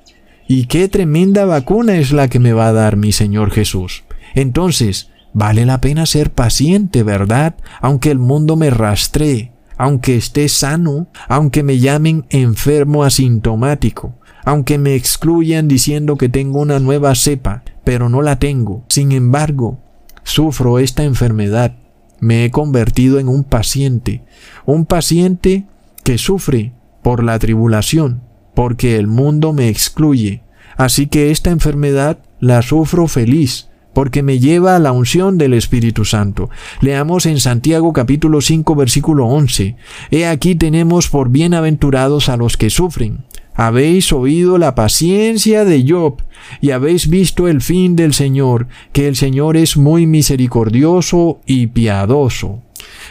y qué tremenda vacuna es la que me va a dar mi Señor Jesús. Entonces, vale la pena ser paciente, ¿verdad? Aunque el mundo me rastree, aunque esté sano, aunque me llamen enfermo asintomático, aunque me excluyan diciendo que tengo una nueva cepa, pero no la tengo. Sin embargo, sufro esta enfermedad. Me he convertido en un paciente, un paciente que sufre por la tribulación, porque el mundo me excluye. Así que esta enfermedad la sufro feliz, porque me lleva a la unción del Espíritu Santo. Leamos en Santiago capítulo 5 versículo 11. He aquí tenemos por bienaventurados a los que sufren. Habéis oído la paciencia de Job y habéis visto el fin del Señor, que el Señor es muy misericordioso y piadoso.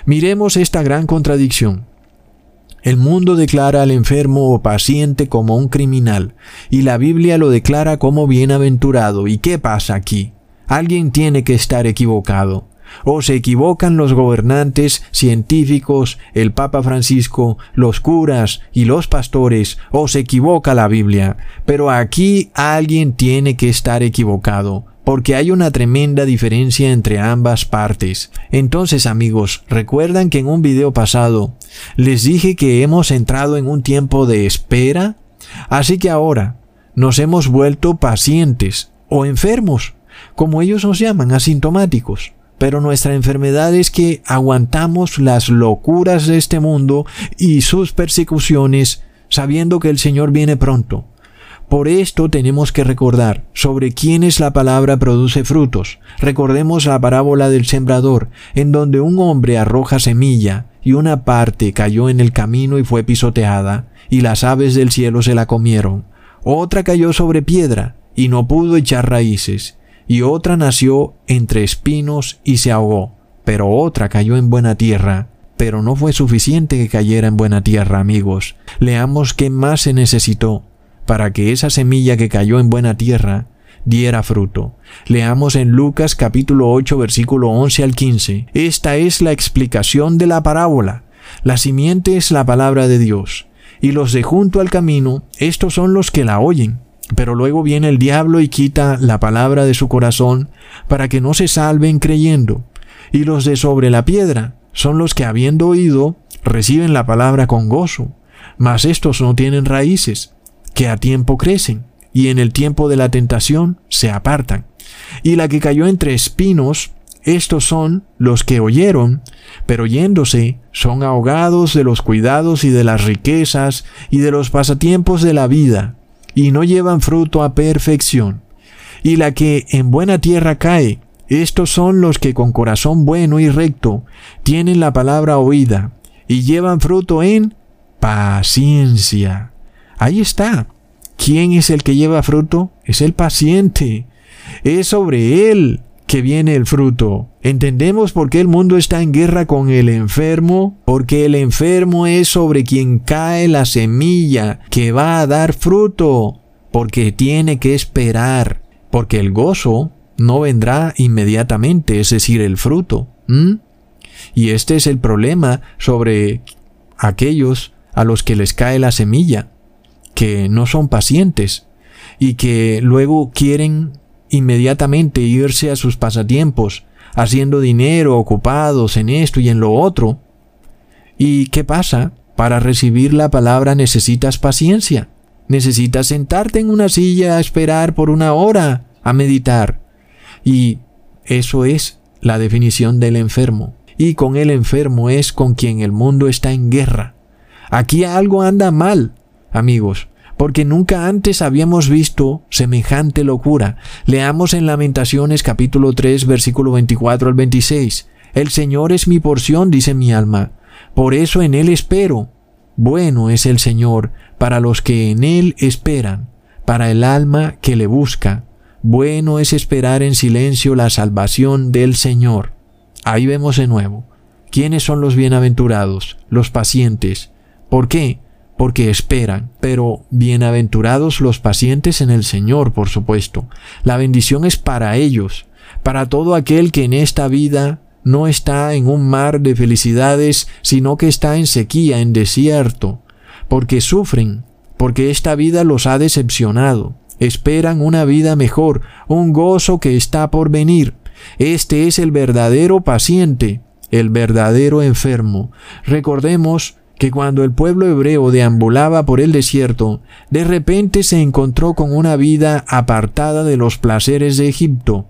Miremos esta gran contradicción. El mundo declara al enfermo o paciente como un criminal, y la Biblia lo declara como bienaventurado. ¿Y qué pasa aquí? Alguien tiene que estar equivocado. O se equivocan los gobernantes, científicos, el Papa Francisco, los curas y los pastores, o se equivoca la Biblia. Pero aquí alguien tiene que estar equivocado porque hay una tremenda diferencia entre ambas partes. Entonces amigos, recuerdan que en un video pasado les dije que hemos entrado en un tiempo de espera, así que ahora nos hemos vuelto pacientes o enfermos, como ellos nos llaman, asintomáticos. Pero nuestra enfermedad es que aguantamos las locuras de este mundo y sus persecuciones sabiendo que el Señor viene pronto. Por esto tenemos que recordar sobre quiénes la palabra produce frutos. Recordemos la parábola del sembrador, en donde un hombre arroja semilla y una parte cayó en el camino y fue pisoteada, y las aves del cielo se la comieron. Otra cayó sobre piedra y no pudo echar raíces, y otra nació entre espinos y se ahogó, pero otra cayó en buena tierra. Pero no fue suficiente que cayera en buena tierra, amigos. Leamos qué más se necesitó para que esa semilla que cayó en buena tierra diera fruto. Leamos en Lucas capítulo 8 versículo 11 al 15. Esta es la explicación de la parábola. La simiente es la palabra de Dios, y los de junto al camino, estos son los que la oyen. Pero luego viene el diablo y quita la palabra de su corazón para que no se salven creyendo. Y los de sobre la piedra son los que habiendo oído reciben la palabra con gozo. Mas estos no tienen raíces que a tiempo crecen y en el tiempo de la tentación se apartan. Y la que cayó entre espinos estos son los que oyeron, pero yéndose son ahogados de los cuidados y de las riquezas y de los pasatiempos de la vida, y no llevan fruto a perfección. Y la que en buena tierra cae, estos son los que con corazón bueno y recto tienen la palabra oída, y llevan fruto en paciencia. Ahí está. ¿Quién es el que lleva fruto? Es el paciente. Es sobre él que viene el fruto. ¿Entendemos por qué el mundo está en guerra con el enfermo? Porque el enfermo es sobre quien cae la semilla que va a dar fruto. Porque tiene que esperar. Porque el gozo no vendrá inmediatamente, es decir, el fruto. Y este es el problema sobre aquellos a los que les cae la semilla, que no son pacientes y que luego quieren inmediatamente irse a sus pasatiempos, haciendo dinero, ocupados en esto y en lo otro. ¿Y qué pasa? Para recibir la palabra necesitas paciencia. Necesitas sentarte en una silla a esperar por una hora, a meditar. Y eso es la definición del enfermo. Y con el enfermo es con quien el mundo está en guerra. Aquí algo anda mal, amigos porque nunca antes habíamos visto semejante locura. Leamos en Lamentaciones capítulo 3 versículo 24 al 26. El Señor es mi porción, dice mi alma. Por eso en Él espero. Bueno es el Señor para los que en Él esperan, para el alma que le busca. Bueno es esperar en silencio la salvación del Señor. Ahí vemos de nuevo. ¿Quiénes son los bienaventurados? Los pacientes. ¿Por qué? Porque esperan, pero bienaventurados los pacientes en el Señor, por supuesto. La bendición es para ellos, para todo aquel que en esta vida no está en un mar de felicidades, sino que está en sequía, en desierto, porque sufren, porque esta vida los ha decepcionado, esperan una vida mejor, un gozo que está por venir. Este es el verdadero paciente, el verdadero enfermo. Recordemos que cuando el pueblo hebreo deambulaba por el desierto, de repente se encontró con una vida apartada de los placeres de Egipto,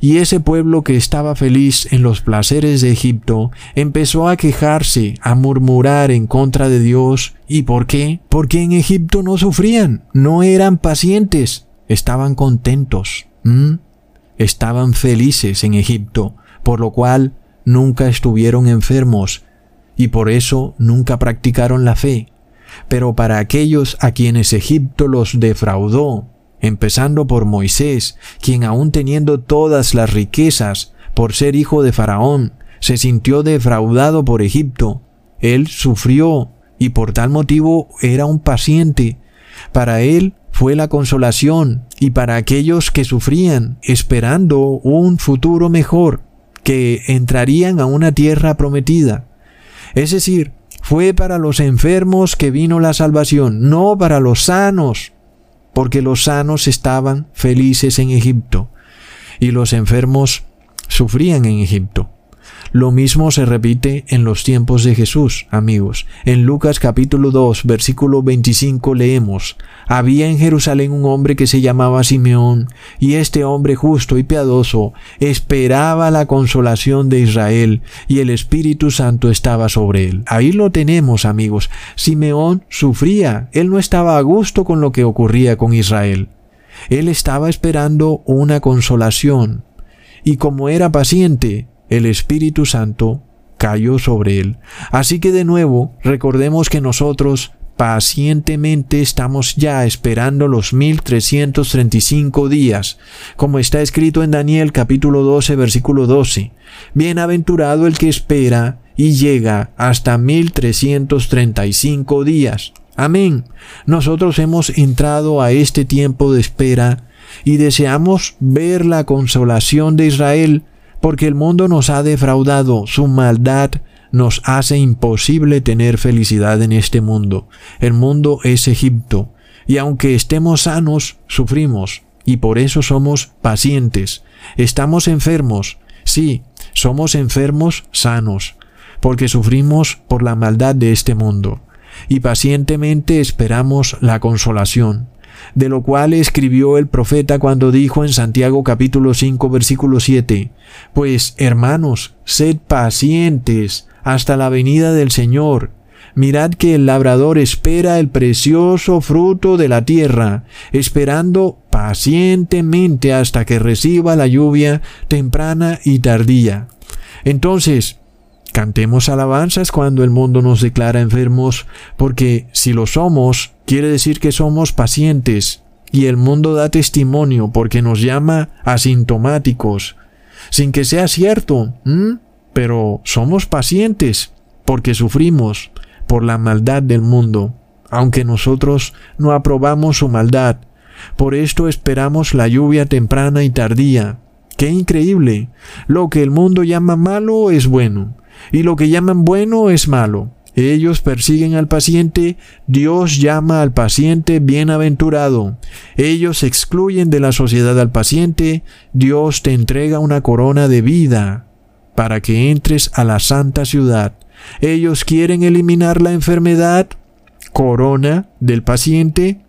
y ese pueblo que estaba feliz en los placeres de Egipto empezó a quejarse, a murmurar en contra de Dios. ¿Y por qué? Porque en Egipto no sufrían, no eran pacientes, estaban contentos, estaban felices en Egipto, por lo cual nunca estuvieron enfermos, y por eso nunca practicaron la fe. Pero para aquellos a quienes Egipto los defraudó, empezando por Moisés, quien aun teniendo todas las riquezas, por ser hijo de Faraón, se sintió defraudado por Egipto, él sufrió y por tal motivo era un paciente. Para él fue la consolación y para aquellos que sufrían, esperando un futuro mejor, que entrarían a una tierra prometida. Es decir, fue para los enfermos que vino la salvación, no para los sanos, porque los sanos estaban felices en Egipto y los enfermos sufrían en Egipto. Lo mismo se repite en los tiempos de Jesús, amigos. En Lucas capítulo 2, versículo 25 leemos, Había en Jerusalén un hombre que se llamaba Simeón, y este hombre justo y piadoso esperaba la consolación de Israel, y el Espíritu Santo estaba sobre él. Ahí lo tenemos, amigos. Simeón sufría, él no estaba a gusto con lo que ocurría con Israel. Él estaba esperando una consolación, y como era paciente, el Espíritu Santo cayó sobre él. Así que de nuevo, recordemos que nosotros pacientemente estamos ya esperando los 1335 días, como está escrito en Daniel capítulo 12 versículo 12. Bienaventurado el que espera y llega hasta 1335 días. Amén. Nosotros hemos entrado a este tiempo de espera y deseamos ver la consolación de Israel porque el mundo nos ha defraudado, su maldad nos hace imposible tener felicidad en este mundo. El mundo es Egipto, y aunque estemos sanos, sufrimos, y por eso somos pacientes. Estamos enfermos, sí, somos enfermos sanos, porque sufrimos por la maldad de este mundo, y pacientemente esperamos la consolación. De lo cual escribió el profeta cuando dijo en Santiago capítulo 5 versículo 7, Pues hermanos, sed pacientes hasta la venida del Señor. Mirad que el labrador espera el precioso fruto de la tierra, esperando pacientemente hasta que reciba la lluvia temprana y tardía. Entonces, cantemos alabanzas cuando el mundo nos declara enfermos, porque si lo somos, quiere decir que somos pacientes, y el mundo da testimonio porque nos llama asintomáticos, sin que sea cierto, pero somos pacientes porque sufrimos por la maldad del mundo, aunque nosotros no aprobamos su maldad. Por esto esperamos la lluvia temprana y tardía. ¡Qué increíble! Lo que el mundo llama malo es bueno, y lo que llaman bueno es malo. Ellos persiguen al paciente, Dios llama al paciente bienaventurado. Ellos excluyen de la sociedad al paciente, Dios te entrega una corona de vida para que entres a la santa ciudad. Ellos quieren eliminar la enfermedad, corona del paciente,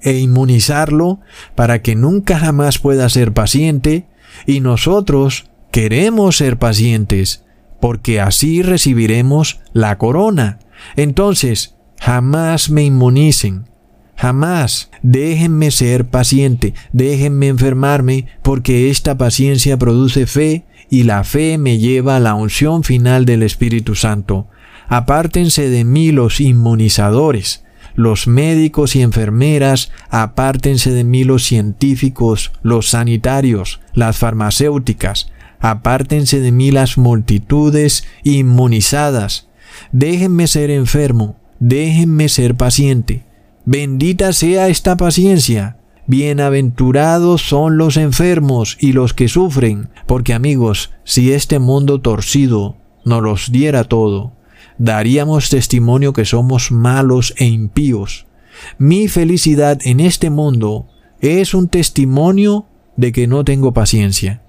e inmunizarlo para que nunca jamás pueda ser paciente, y nosotros queremos ser pacientes, porque así recibiremos la corona. Entonces, jamás me inmunicen, jamás déjenme ser paciente, déjenme enfermarme, porque esta paciencia produce fe y la fe me lleva a la unción final del Espíritu Santo. Apártense de mí los inmunizadores, los médicos y enfermeras, apártense de mí los científicos, los sanitarios, las farmacéuticas, apártense de mí las multitudes inmunizadas. Déjenme ser enfermo, déjenme ser paciente. Bendita sea esta paciencia, Bienaventurados son los enfermos y los que sufren, porque amigos, si este mundo torcido nos los diera todo, daríamos testimonio que somos malos e impíos. Mi felicidad en este mundo es un testimonio de que no tengo paciencia.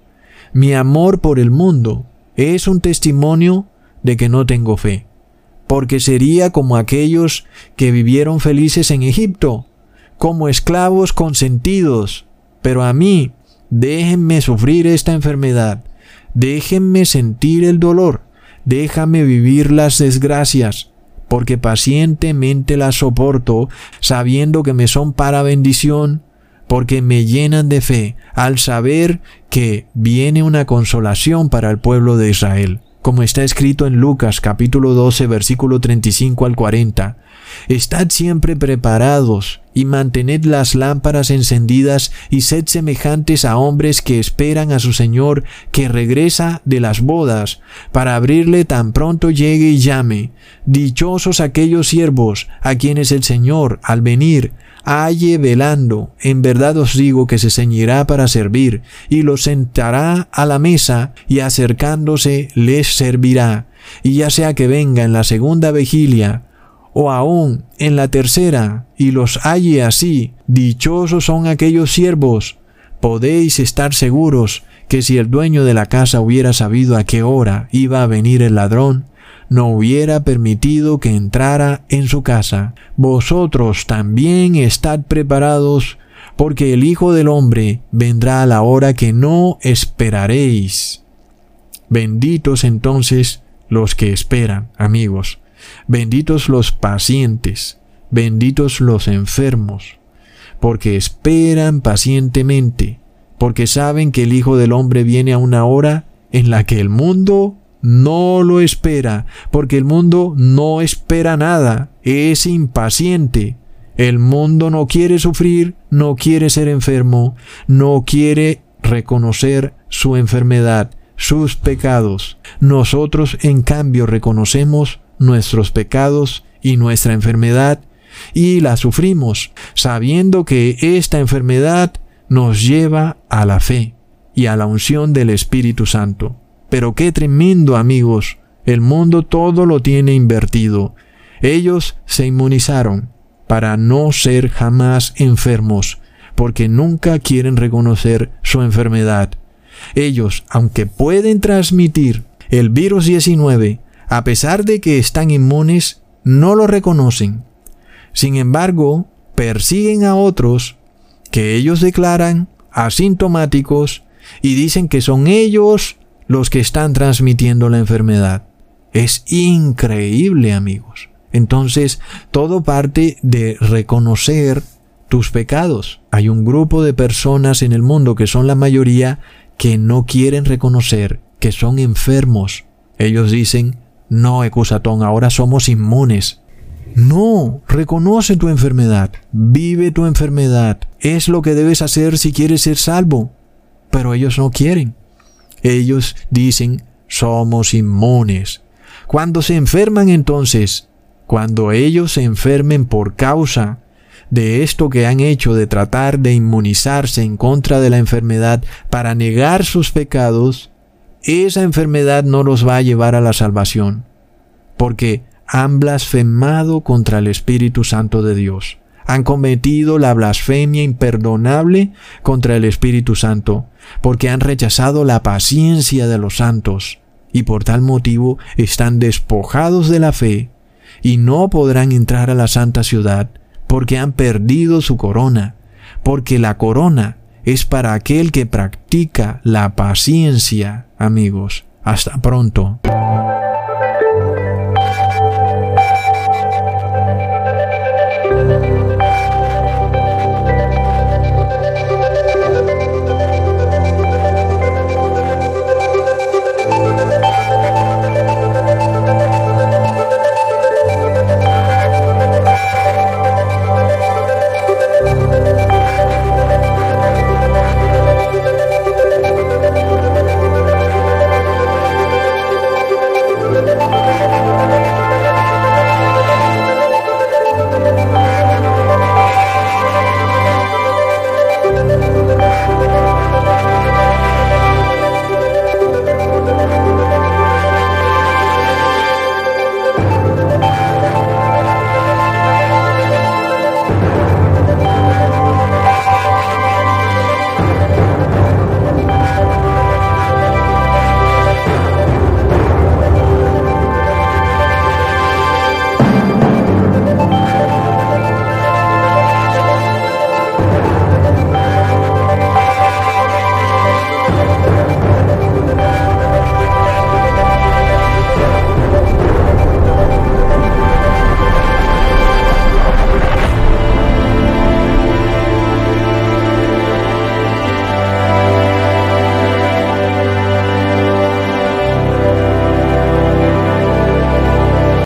Mi amor por el mundo es un testimonio de que no tengo fe, porque sería como aquellos que vivieron felices en Egipto, como esclavos consentidos, pero a mí déjenme sufrir esta enfermedad, déjenme sentir el dolor, déjame vivir las desgracias, porque pacientemente las soporto, sabiendo que me son para bendición, porque me llenan de fe al saber que viene una consolación para el pueblo de Israel, como está escrito en Lucas capítulo 12 versículo 35 al 40. Estad siempre preparados y mantened las lámparas encendidas y sed semejantes a hombres que esperan a su Señor que regresa de las bodas, para abrirle tan pronto llegue y llame. Dichosos aquellos siervos a quienes el Señor, al venir, halle velando. En verdad os digo que se ceñirá para servir, y los sentará a la mesa, y acercándose les servirá. Y ya sea que venga en la segunda vigilia, o aún en la tercera, y los halle así, dichosos son aquellos siervos. Podéis estar seguros que si el dueño de la casa hubiera sabido a qué hora iba a venir el ladrón, no hubiera permitido que entrara en su casa. Vosotros también estad preparados, porque el Hijo del Hombre vendrá a la hora que no esperaréis. Benditos entonces los que esperan, amigos. Benditos los pacientes, benditos los enfermos, porque esperan pacientemente, porque saben que el Hijo del Hombre viene a una hora en la que el mundo no lo espera, porque el mundo no espera nada, es impaciente. El mundo no quiere sufrir, no quiere ser enfermo, no quiere reconocer su enfermedad, sus pecados. Nosotros, en cambio, reconocemos nuestros pecados y nuestra enfermedad y la sufrimos, sabiendo que esta enfermedad nos lleva a la fe y a la unción del Espíritu Santo. Pero qué tremendo amigos, el mundo todo lo tiene invertido. Ellos se inmunizaron para no ser jamás enfermos, porque nunca quieren reconocer su enfermedad. Ellos, aunque pueden transmitir el virus 19, a pesar de que están inmunes, no lo reconocen. Sin embargo, persiguen a otros que ellos declaran asintomáticos y dicen que son ellos los que están transmitiendo la enfermedad. Es increíble, amigos. Entonces, todo parte de reconocer tus pecados. Hay un grupo de personas en el mundo que son la mayoría que no quieren reconocer que son enfermos. Ellos dicen, no, Ecusatón, ahora somos inmunes. No, reconoce tu enfermedad, vive tu enfermedad. Es lo que debes hacer si quieres ser salvo. Pero ellos no quieren. Ellos dicen, somos inmunes. Cuando se enferman entonces, cuando ellos se enfermen por causa de esto que han hecho de tratar de inmunizarse en contra de la enfermedad para negar sus pecados, esa enfermedad no los va a llevar a la salvación, porque han blasfemado contra el Espíritu Santo de Dios. Han cometido la blasfemia imperdonable contra el Espíritu Santo, porque han rechazado la paciencia de los santos, y por tal motivo están despojados de la fe, y no podrán entrar a la santa ciudad, porque han perdido su corona, porque la corona es para aquel que practica la paciencia, amigos. Hasta pronto.